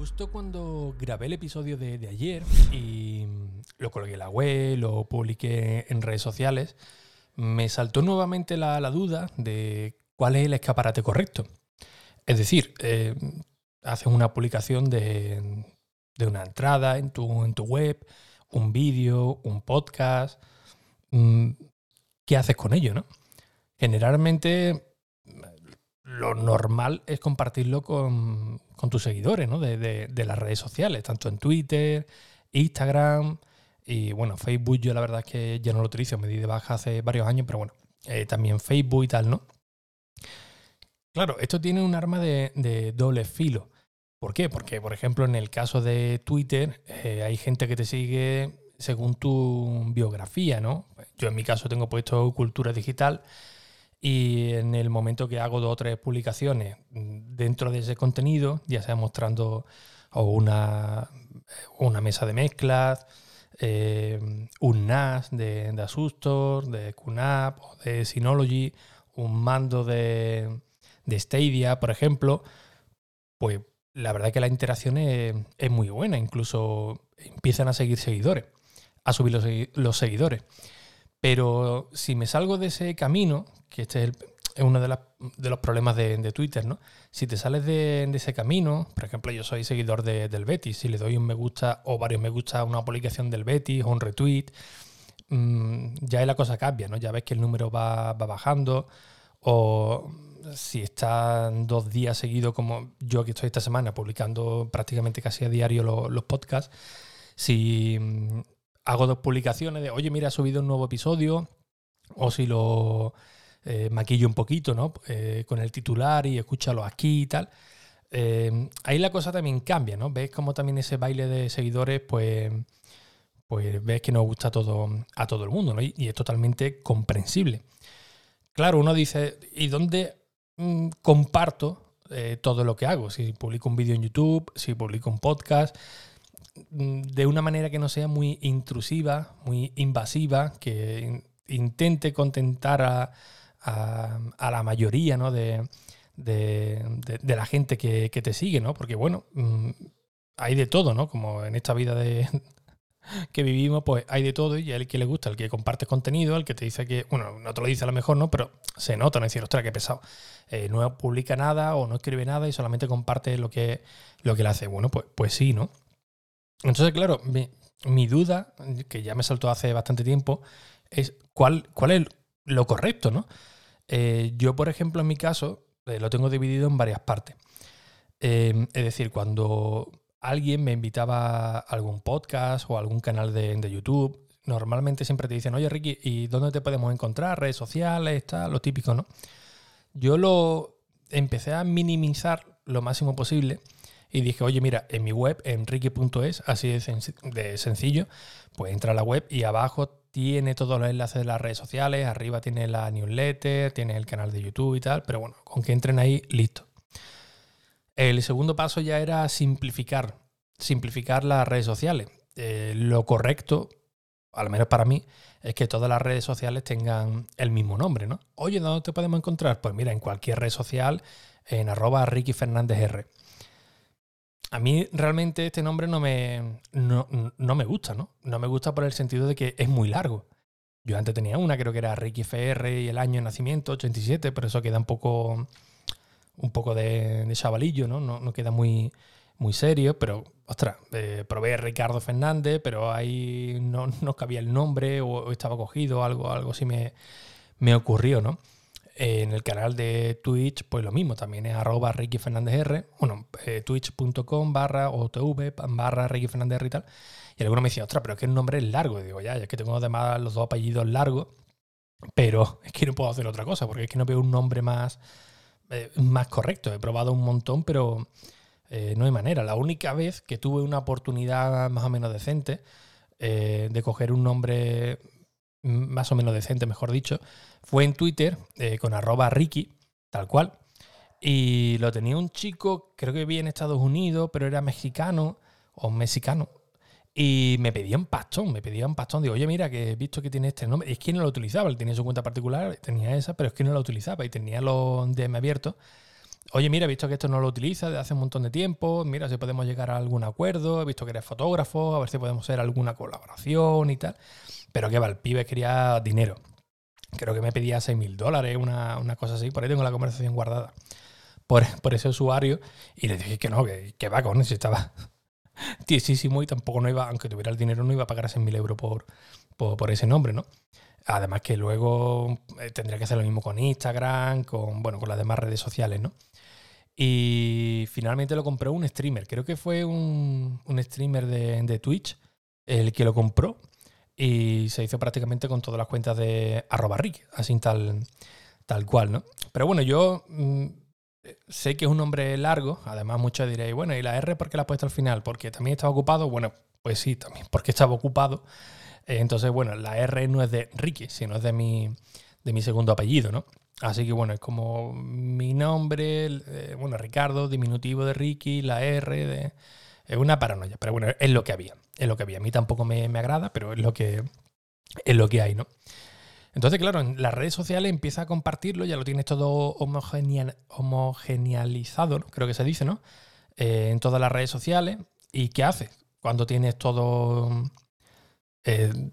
Justo cuando grabé el episodio de, de ayer y lo coloqué en la web, lo publiqué en redes sociales, me saltó nuevamente la, la duda de cuál es el escaparate correcto. Es decir, eh, haces una publicación de, de, una entrada en tu, en tu web, un vídeo, un podcast. Mm, ¿Qué haces con ello? ¿no? Generalmente lo normal es compartirlo con, tus seguidores ¿no? de, las redes sociales, tanto en Twitter, Instagram y bueno, Facebook yo la verdad es que ya no lo utilizo, me di de baja hace varios años, pero bueno, eh, también Facebook y tal, ¿no? Claro, esto tiene un arma de, de doble filo. ¿Por qué? Porque, por ejemplo, en el caso de Twitter, eh, hay gente que te sigue según tu biografía, ¿no? Yo en mi caso tengo puesto cultura digital y en el momento que hago dos o tres publicaciones dentro de ese contenido, ya sea mostrando una, una mesa de mezclas, eh, un NAS de, Asustor, de QNAP o de Synology, un mando de, de Stadia, por ejemplo, pues la verdad que la interacción es, es, muy buena. Incluso empiezan a seguir seguidores, a subir los, los seguidores. Pero si me salgo de ese camino, que este es, el, es uno de, de, los problemas de, de, Twitter, ¿no? Si te sales de, de, ese camino, por ejemplo, yo soy seguidor del Betis, si le doy un me gusta o varios me gusta a una publicación del Betis o un retweet, mmm, ya la cosa cambia, ¿no? Ya ves que el número va, va bajando o si están dos días seguidos, como yo que estoy esta semana publicando prácticamente casi a diario los, los podcasts, si hago dos publicaciones de, oye, mira, ha subido un nuevo episodio, o si lo eh, maquillo un poquito, ¿no? Eh, con el titular y escúchalo aquí y tal. Eh, ahí la cosa también cambia, ¿no? Ves como también ese baile de seguidores, pues, pues ves que nos gusta a todo, a todo el mundo, ¿no? Y, es totalmente comprensible. Claro, uno dice, ¿y dónde mmm, comparto eh, todo lo que hago? Si publico un vídeo en YouTube, si publico un podcast, de una manera que no sea muy intrusiva, muy invasiva, que intente contentar a, a, la mayoría ¿no? de, de, de, la gente que, que, te sigue, ¿no? Porque bueno, mmm, hay de todo, ¿no? Como en esta vida de que vivimos, pues hay de todo y el que le gusta, el que comparte contenido, el que te dice que, bueno, no te lo dice a lo mejor, ¿no? Pero se nota, ¿no? Decir, ostras, qué pesado. Eh, no publica nada o no escribe nada y solamente comparte lo que, lo que le hace. Bueno, pues, pues sí, ¿no? Entonces, claro, mi, mi, duda, que ya me saltó hace bastante tiempo, es cuál, cuál es lo correcto, ¿no? Eh, yo, por ejemplo, en mi caso, eh, lo tengo dividido en varias partes. Eh, es decir, cuando alguien me invitaba a algún podcast o algún canal de, de, YouTube, normalmente siempre te dicen, oye Ricky, ¿y dónde te podemos encontrar? Redes sociales, está lo típico, ¿no? Yo lo empecé a minimizar lo máximo posible y dije, oye, mira, en mi web, en ricky.es, así de, sencillo, pues entra a la web y abajo tiene todos los enlaces de las redes sociales, arriba tiene la newsletter, tiene el canal de YouTube y tal, pero bueno, con que entren ahí, listo. El segundo paso ya era simplificar, simplificar las redes sociales. Eh, lo correcto, al menos para mí, es que todas las redes sociales tengan el mismo nombre, ¿no? Oye, ¿dónde te podemos encontrar? Pues mira, en cualquier red social, en arroba Ricky Fernández R. A mí realmente este nombre no me, no, no, me gusta, ¿no? No me gusta por el sentido de que es muy largo. Yo antes tenía una, creo que era Ricky FR y el año de nacimiento, 87, pero eso queda un poco, un poco de, chavalillo, ¿no? ¿no? No queda muy, muy serio, pero, ostras, eh, probé Ricardo Fernández, pero ahí no, no cabía el nombre o, o, estaba cogido, algo, algo así me, me ocurrió, ¿no? En el canal de Twitch, pues lo mismo, también es arroba Ricky Fernández R, bueno, eh, twitch.com barra OTV barra Ricky Fernández R y tal. Y alguno me decía, ostras, pero es que el nombre es largo. Y digo, ya, es que tengo además los dos apellidos largos, pero es que no puedo hacer otra cosa, porque es que no veo un nombre más, eh, más correcto. He probado un montón, pero eh, no hay manera. La única vez que tuve una oportunidad más o menos decente eh, de coger un nombre más o menos decente, mejor dicho, fue en Twitter eh, con arroba Ricky, tal cual. Y lo tenía un chico, creo que vivía en Estados Unidos, pero era mexicano o mexicano. Y me pedía un pastón, me pedía un pastón. Digo, oye, mira, que he visto que tiene este nombre. Y es que no lo utilizaba, él tenía su cuenta particular, tenía esa, pero es que no la utilizaba y tenía los DM abiertos. Oye, mira, he visto que esto no lo utiliza desde hace un montón de tiempo, mira si podemos llegar a algún acuerdo, he visto que eres fotógrafo, a ver si podemos hacer alguna colaboración y tal. Pero que va, el pibe quería dinero. Creo que me pedía 6 mil dólares, una, una, cosa así, por ahí tengo la conversación guardada. Por, por ese usuario y le dije que no, que, que va con si estaba tiesísimo y tampoco no iba, aunque tuviera el dinero, no iba a pagar 6 mil euros por, por, por ese nombre, ¿no? Además que luego eh, tendría que hacer lo mismo con Instagram, con, bueno, con las demás redes sociales, ¿no? Y finalmente lo compró un streamer. Creo que fue un, streamer de, Twitch el que lo compró. Y se hizo prácticamente con todas las cuentas de arroba Rick, así tal, tal cual, ¿no? Pero bueno, yo mm, sé que es un nombre largo. Además, muchos diréis, bueno, ¿y la R por qué la has puesto al final? Porque también estaba ocupado. Bueno, pues sí, también porque estaba ocupado. Entonces, bueno, la R no es de Ricky, sino es de mi, de mi segundo apellido, ¿no? Así que bueno, es como mi nombre, eh, bueno, Ricardo, diminutivo de Ricky, la R, de, es una paranoia, pero bueno, es lo que había, es lo que había. A mí tampoco me, agrada, pero es lo que, es lo que hay, ¿no? Entonces, claro, en las redes sociales empieza a compartirlo, ya lo tienes todo homogenealizado, ¿no? creo que se dice, ¿no? Eh, en todas las redes sociales. ¿Y qué haces cuando tienes todo eh,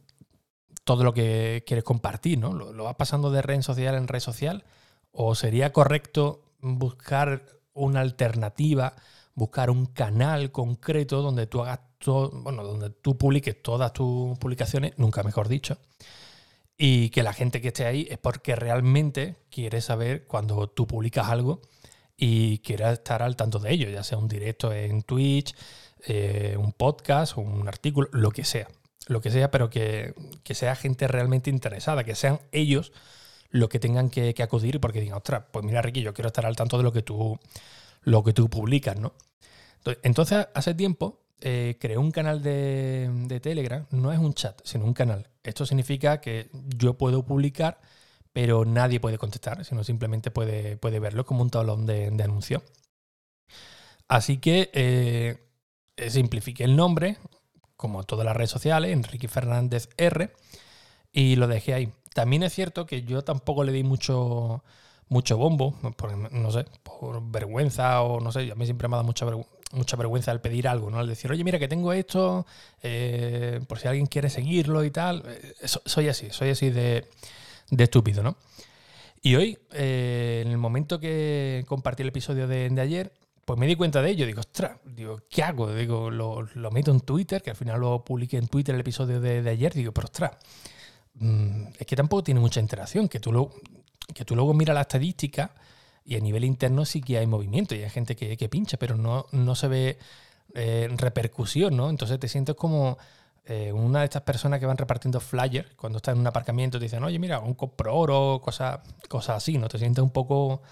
todo lo que quieres compartir, ¿no? ¿Lo, vas pasando de red social en red social? ¿O sería correcto buscar una alternativa, buscar un canal concreto donde tú hagas todo, bueno, donde tú publiques todas tus publicaciones, nunca mejor dicho, y que la gente que esté ahí es porque realmente quiere saber cuando tú publicas algo y quiere estar al tanto de ello, ya sea un directo en Twitch, eh, un podcast, un artículo, lo que sea lo que sea, pero que, sea gente realmente interesada, que sean ellos los que tengan que, acudir porque digan, ostras, pues mira Ricky, yo quiero estar al tanto de lo que tú, lo que tú publicas, ¿no? Entonces, hace tiempo eh, creé un canal de, Telegram, no es un chat, sino un canal. Esto significa que yo puedo publicar, pero nadie puede contestar, sino simplemente puede, puede verlo como un tablón de, anuncio. Así que eh, simplifiqué el nombre, como todas las redes sociales, Enrique Fernández R, y lo dejé ahí. También es cierto que yo tampoco le di mucho, mucho bombo, por, no sé, por vergüenza o no sé, a mí siempre me ha dado mucha, mucha vergüenza al pedir algo, ¿no? Al decir, oye, mira que tengo esto, eh, por si alguien quiere seguirlo y tal. Eh, soy así, soy así de, estúpido, ¿no? Y hoy, eh, en el momento que compartí el episodio de, de ayer, pues me di cuenta de ello, digo, ostras, digo, ¿qué hago? Digo, lo, meto en Twitter, que al final lo publiqué en Twitter el episodio de, ayer, digo, pero ostras, mm, es que tampoco tiene mucha interacción, que tú, lo, que tú luego miras la estadística y a nivel interno sí que hay movimiento y hay gente que, pincha, pero no, no se ve eh, repercusión, ¿no? Entonces te sientes como eh, una de estas personas que van repartiendo flyers cuando estás en un aparcamiento, te dicen, oye, mira, un compro oro, cosas, cosas así, ¿no? Te sientes un poco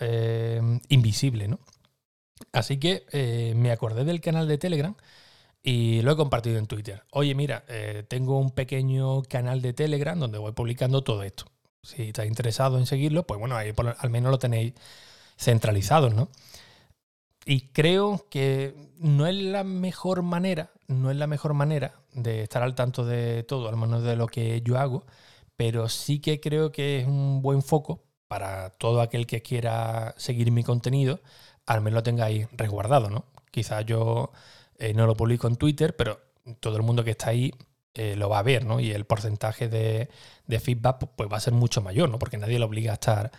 eh, invisible, ¿no? Así que eh, me acordé del canal de Telegram y lo he compartido en Twitter. Oye, mira, eh, tengo un pequeño canal de Telegram donde voy publicando todo esto. Si estáis interesado en seguirlo, pues bueno, ahí al menos lo tenéis centralizado, ¿no? Y creo que no es la mejor manera, no es la mejor manera de estar al tanto de todo, al menos de lo que yo hago, pero sí que creo que es un buen foco para todo aquel que quiera seguir mi contenido al menos lo tengáis resguardado, ¿no? Quizás yo eh, no lo publico en Twitter, pero todo el mundo que está ahí eh, lo va a ver, ¿no? Y el porcentaje de, feedback pues, va a ser mucho mayor, ¿no? Porque nadie lo obliga a estar,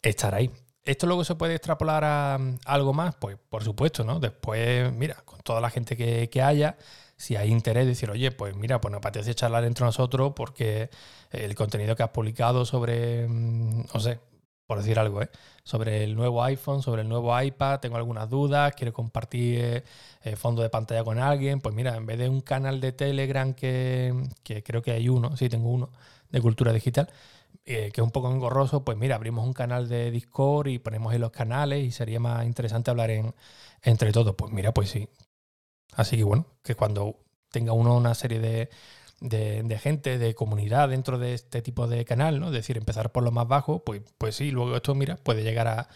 estar ahí. ¿Esto luego se puede extrapolar a, algo más? Pues por supuesto, ¿no? Después, mira, con toda la gente que, haya, si hay interés, decir, oye, pues mira, pues nos apetece charlar entre nosotros porque el contenido que has publicado sobre, mm, no sé, por decir algo, ¿eh? sobre el nuevo iPhone, sobre el nuevo iPad, tengo algunas dudas, quiero compartir eh, eh, fondo de pantalla con alguien, pues mira, en vez de un canal de Telegram que, creo que hay uno, sí, tengo uno, de cultura digital, que es un poco engorroso, pues mira, abrimos un canal de Discord y ponemos en los canales y sería más interesante hablar en, entre todos. Pues mira, pues sí. Así que bueno, que cuando tenga uno una serie de, de, gente, de comunidad dentro de este tipo de canal, ¿no? Es decir, empezar por lo más bajo, pues, pues sí, luego esto, mira, puede llegar a,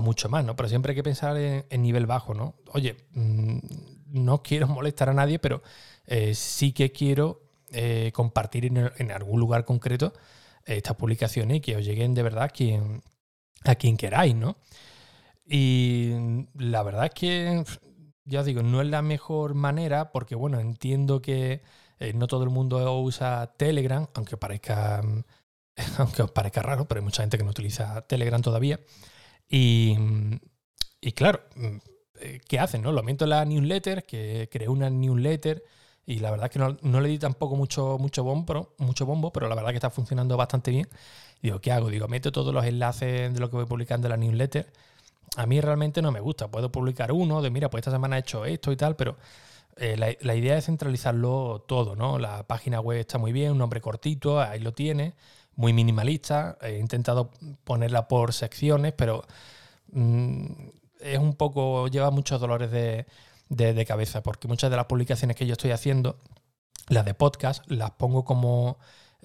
mucho más, ¿no? Pero siempre hay que pensar en, nivel bajo, ¿no? Oye, mm, no quiero molestar a nadie, pero eh, sí que quiero eh, compartir en, algún lugar concreto estas publicaciones y que os lleguen de verdad quien, a quien queráis, ¿no? Y la verdad es que, ya os digo, no es la mejor manera porque, bueno, entiendo que eh, no todo el mundo usa Telegram, aunque parezca, aunque os parezca raro, pero hay mucha gente que no utiliza Telegram todavía. Y, y claro, eh, ¿qué hacen? No? Lo en la newsletter, que creé una newsletter y la verdad es que no, le di tampoco mucho, mucho, bombo, mucho bombo, pero la verdad es que está funcionando bastante bien. Digo, ¿qué hago? Digo, meto todos los enlaces de lo que voy publicando en la newsletter a mí realmente no me gusta. Puedo publicar uno de, mira, pues esta semana he hecho esto y tal, pero eh, la, idea es centralizarlo todo, ¿no? La página web está muy bien, un nombre cortito, ahí lo tiene, muy minimalista. He intentado ponerla por secciones, pero mm, es un poco, lleva muchos dolores de, cabeza, porque muchas de las publicaciones que yo estoy haciendo, las de podcast, las pongo como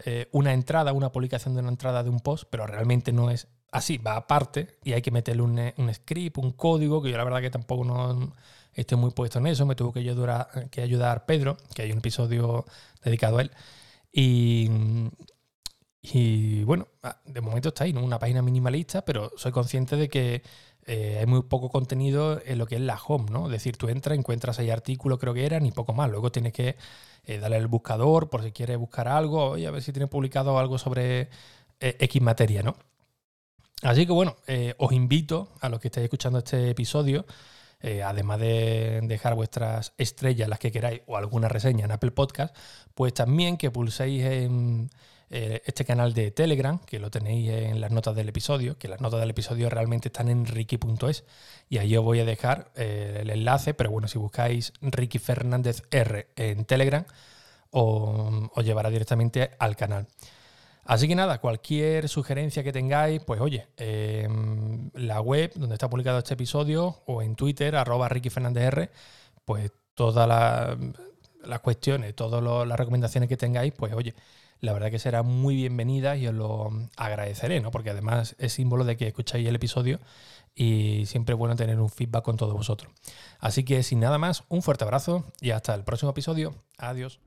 eh, una entrada, una publicación de una entrada de un post, pero realmente no es así, va aparte y hay que meterle un, script, un código, que yo la verdad que tampoco no estoy muy puesto en eso, me tuvo que ayudar, que ayudar Pedro, que hay un episodio dedicado a él. Y, y bueno, ah, de momento está ahí, ¿no? una página minimalista, pero soy consciente de que eh, hay muy poco contenido en lo que es la home, ¿no? Es decir, tú entras, encuentras ahí artículos, creo que eran, y poco más. Luego tienes que eh, darle al buscador por si quieres buscar algo, y a ver si tiene publicado algo sobre eh, X materia, ¿no? Así que bueno, eh, os invito a los que estáis escuchando este episodio, eh, además de dejar vuestras estrellas, las que queráis, o alguna reseña en Apple Podcast, pues también que pulséis en eh, este canal de Telegram, que lo tenéis en las notas del episodio, que las notas del episodio realmente están en ricky.es, y ahí os voy a dejar el enlace, pero bueno, si buscáis Ricky Fernández R en Telegram, os llevará directamente al canal. Así que nada, cualquier sugerencia que tengáis, pues oye, em, la web donde está publicado este episodio o en Twitter, arroba Ricky Fernández R, pues todas las cuestiones, todas las recomendaciones que tengáis, pues oye, la verdad que será muy bienvenida y os lo agradeceré, ¿no? Porque además es símbolo de que escucháis el episodio y siempre es bueno tener un feedback con todos vosotros. Así que sin nada más, un fuerte abrazo y hasta el próximo episodio. Adiós.